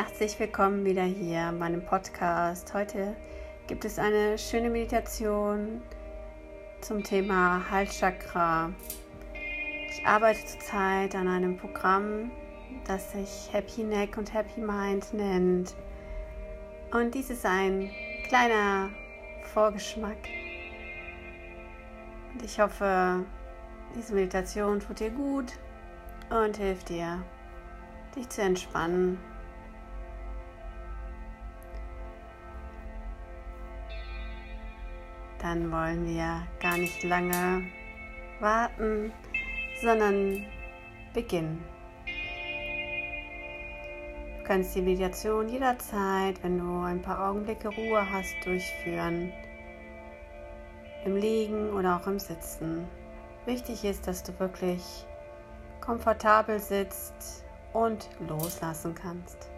Herzlich willkommen wieder hier an meinem Podcast. Heute gibt es eine schöne Meditation zum Thema Halschakra. Ich arbeite zurzeit an einem Programm, das sich Happy Neck und Happy Mind nennt. Und dies ist ein kleiner Vorgeschmack. Und ich hoffe, diese Meditation tut dir gut und hilft dir, dich zu entspannen. Dann wollen wir gar nicht lange warten, sondern beginnen. Du kannst die Meditation jederzeit, wenn du ein paar Augenblicke Ruhe hast, durchführen. Im Liegen oder auch im Sitzen. Wichtig ist, dass du wirklich komfortabel sitzt und loslassen kannst.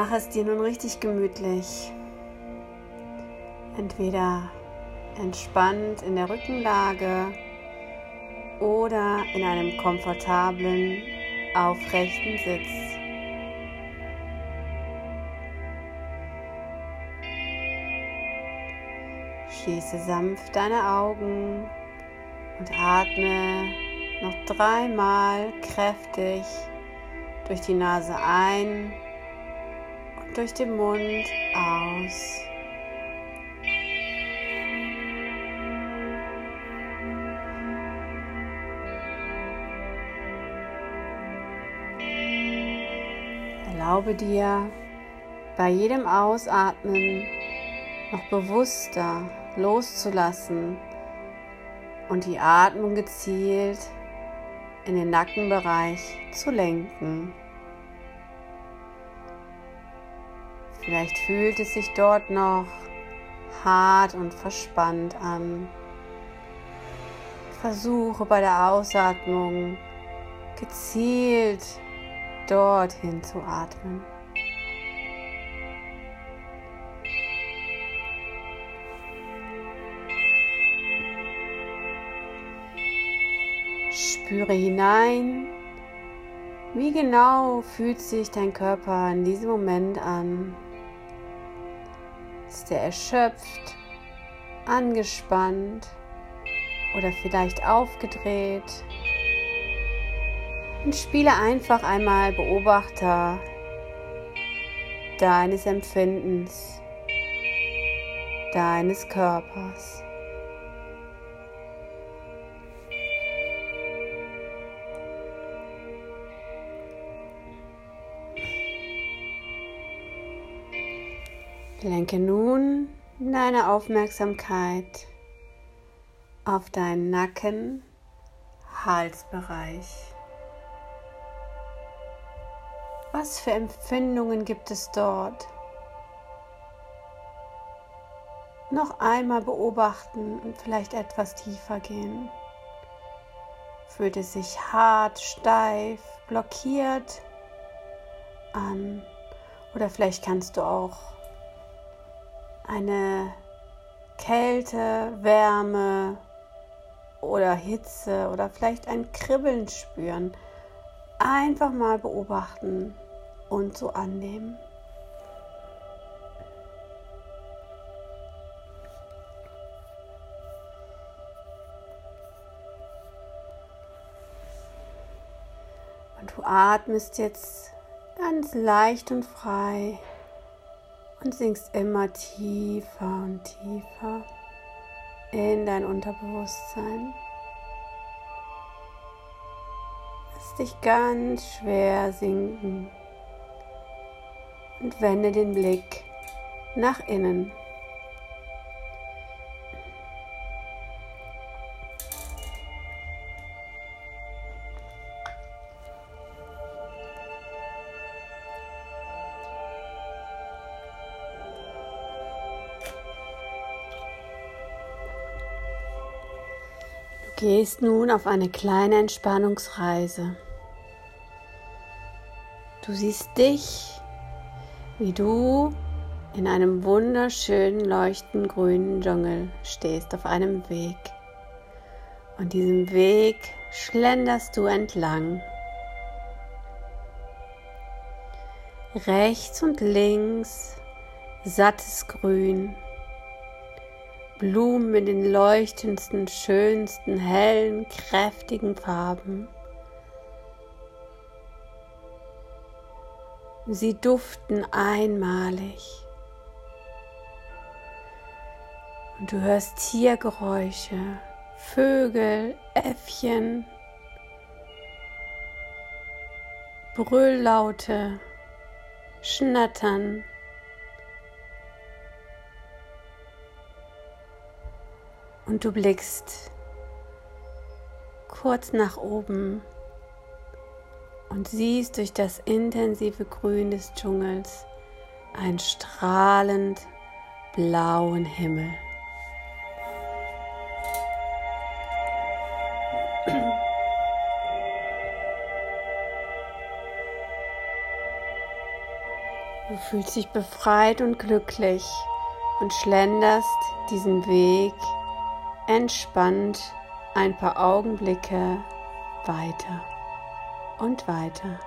Mach es dir nun richtig gemütlich. Entweder entspannt in der Rückenlage oder in einem komfortablen, aufrechten Sitz. Schließe sanft deine Augen und atme noch dreimal kräftig durch die Nase ein durch den Mund aus. Erlaube dir bei jedem Ausatmen noch bewusster loszulassen und die Atmung gezielt in den Nackenbereich zu lenken. Vielleicht fühlt es sich dort noch hart und verspannt an. Versuche bei der Ausatmung gezielt dorthin zu atmen. Spüre hinein, wie genau fühlt sich dein Körper in diesem Moment an. Ist er erschöpft, angespannt oder vielleicht aufgedreht? Und spiele einfach einmal Beobachter deines Empfindens, deines Körpers. Lenke nun deine Aufmerksamkeit auf deinen Nacken, Halsbereich. Was für Empfindungen gibt es dort? Noch einmal beobachten und vielleicht etwas tiefer gehen. Fühlt es sich hart, steif, blockiert an? Oder vielleicht kannst du auch eine Kälte, Wärme oder Hitze oder vielleicht ein Kribbeln spüren. Einfach mal beobachten und so annehmen. Und du atmest jetzt ganz leicht und frei und sinkst immer tiefer und tiefer in dein Unterbewusstsein. Lass dich ganz schwer sinken und wende den Blick nach innen. Gehst nun auf eine kleine Entspannungsreise. Du siehst dich wie du in einem wunderschönen leuchtend grünen Dschungel stehst auf einem Weg. Und diesem Weg schlenderst du entlang. Rechts und links sattes Grün, Blumen in den leuchtendsten, schönsten, hellen, kräftigen Farben. Sie duften einmalig. Und du hörst Tiergeräusche, Vögel, Äffchen, Brülllaute, Schnattern. Und du blickst kurz nach oben und siehst durch das intensive Grün des Dschungels einen strahlend blauen Himmel. Du fühlst dich befreit und glücklich und schlenderst diesen Weg entspannt ein paar Augenblicke weiter und weiter.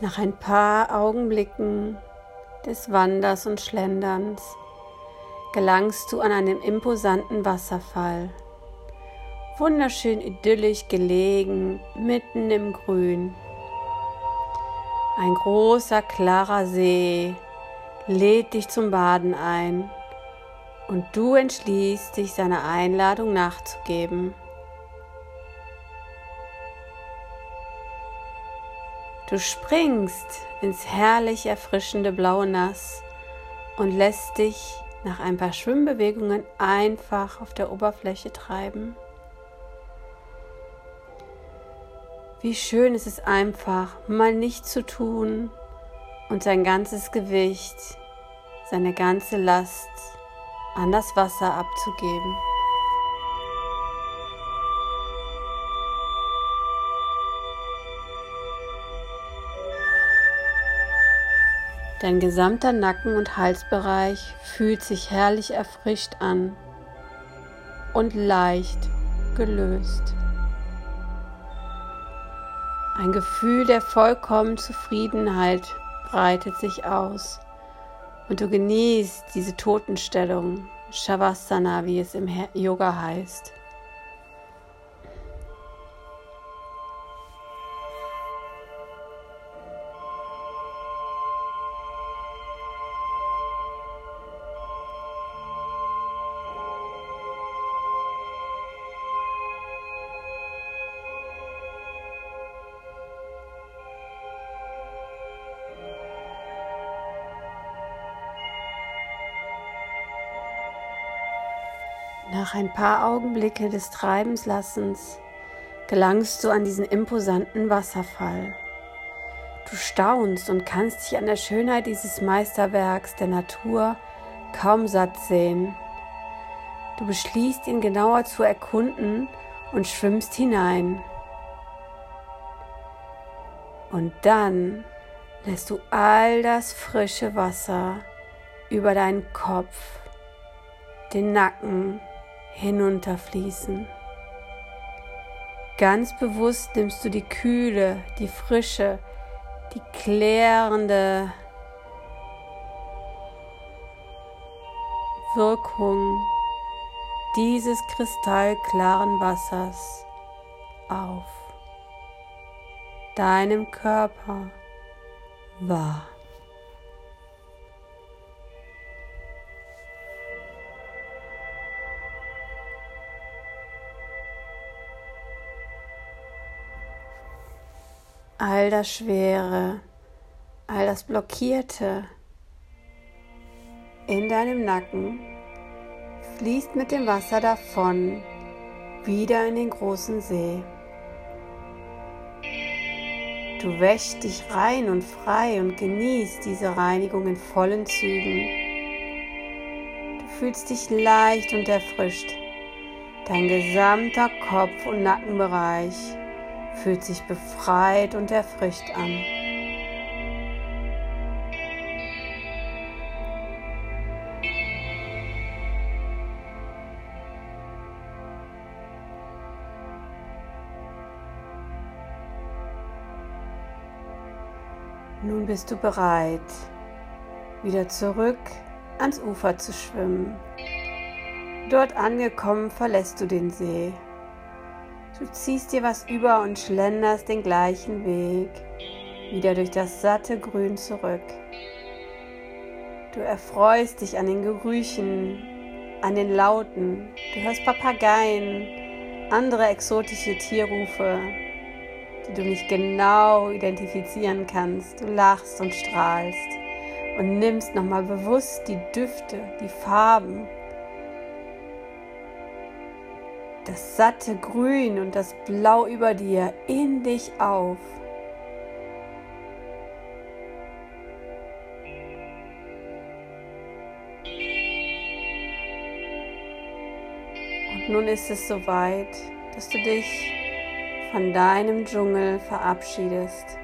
Nach ein paar Augenblicken des Wanders und Schlenderns gelangst du an einem imposanten Wasserfall, wunderschön idyllisch gelegen, mitten im Grün. Ein großer, klarer See lädt dich zum Baden ein und du entschließt dich, seiner Einladung nachzugeben. Du springst ins herrlich erfrischende blaue Nass und lässt dich nach ein paar Schwimmbewegungen einfach auf der Oberfläche treiben. Wie schön ist es einfach, mal nichts zu tun und sein ganzes Gewicht, seine ganze Last an das Wasser abzugeben. Dein gesamter Nacken- und Halsbereich fühlt sich herrlich erfrischt an und leicht gelöst. Ein Gefühl der vollkommenen Zufriedenheit breitet sich aus und du genießt diese Totenstellung, Shavasana, wie es im Yoga heißt. Nach ein paar Augenblicke des Treibenslassens gelangst du an diesen imposanten Wasserfall. Du staunst und kannst dich an der Schönheit dieses Meisterwerks der Natur kaum satt sehen. Du beschließt, ihn genauer zu erkunden und schwimmst hinein. Und dann lässt du all das frische Wasser über deinen Kopf, den Nacken hinunterfließen. Ganz bewusst nimmst du die kühle, die frische, die klärende Wirkung dieses kristallklaren Wassers auf deinem Körper wahr. All das Schwere, all das Blockierte in deinem Nacken fließt mit dem Wasser davon wieder in den großen See. Du wäschst dich rein und frei und genießt diese Reinigung in vollen Zügen. Du fühlst dich leicht und erfrischt. Dein gesamter Kopf- und Nackenbereich fühlt sich befreit und erfrischt an. Nun bist du bereit, wieder zurück ans Ufer zu schwimmen. Dort angekommen verlässt du den See. Du ziehst dir was über und schlenderst den gleichen Weg wieder durch das satte Grün zurück. Du erfreust dich an den Gerüchen, an den Lauten. Du hörst Papageien, andere exotische Tierrufe, die du nicht genau identifizieren kannst. Du lachst und strahlst und nimmst nochmal bewusst die Düfte, die Farben, das satte Grün und das Blau über dir in dich auf. Und nun ist es soweit, dass du dich von deinem Dschungel verabschiedest.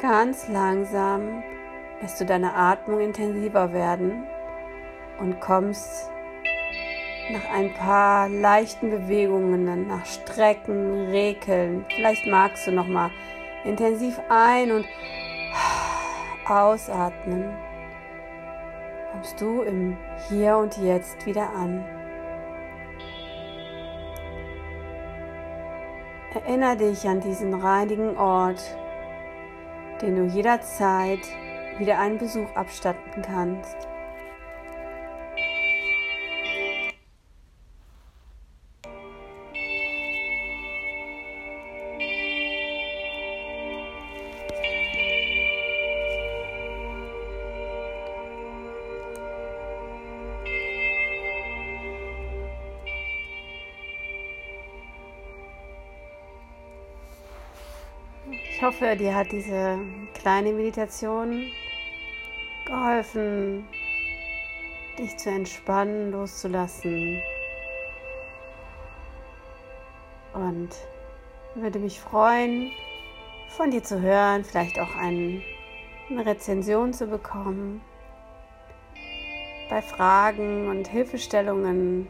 Ganz langsam lässt du deine Atmung intensiver werden und kommst nach ein paar leichten Bewegungen, nach Strecken, Rekeln. Vielleicht magst du noch mal intensiv ein und ausatmen. Kommst du im Hier und Jetzt wieder an. Erinnere dich an diesen reinigen Ort, den du jederzeit wieder einen Besuch abstatten kannst. Ich hoffe, dir hat diese kleine Meditation geholfen, dich zu entspannen, loszulassen. Und würde mich freuen, von dir zu hören, vielleicht auch eine Rezension zu bekommen. Bei Fragen und Hilfestellungen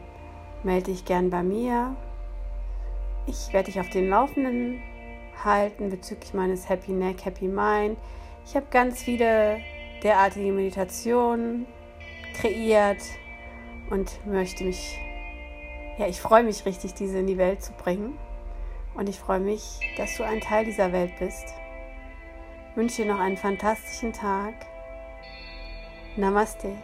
melde dich gern bei mir. Ich werde dich auf den Laufenden halten bezüglich meines Happy Neck, Happy Mind. Ich habe ganz viele derartige Meditationen kreiert und möchte mich, ja, ich freue mich richtig, diese in die Welt zu bringen. Und ich freue mich, dass du ein Teil dieser Welt bist. Ich wünsche dir noch einen fantastischen Tag. Namaste.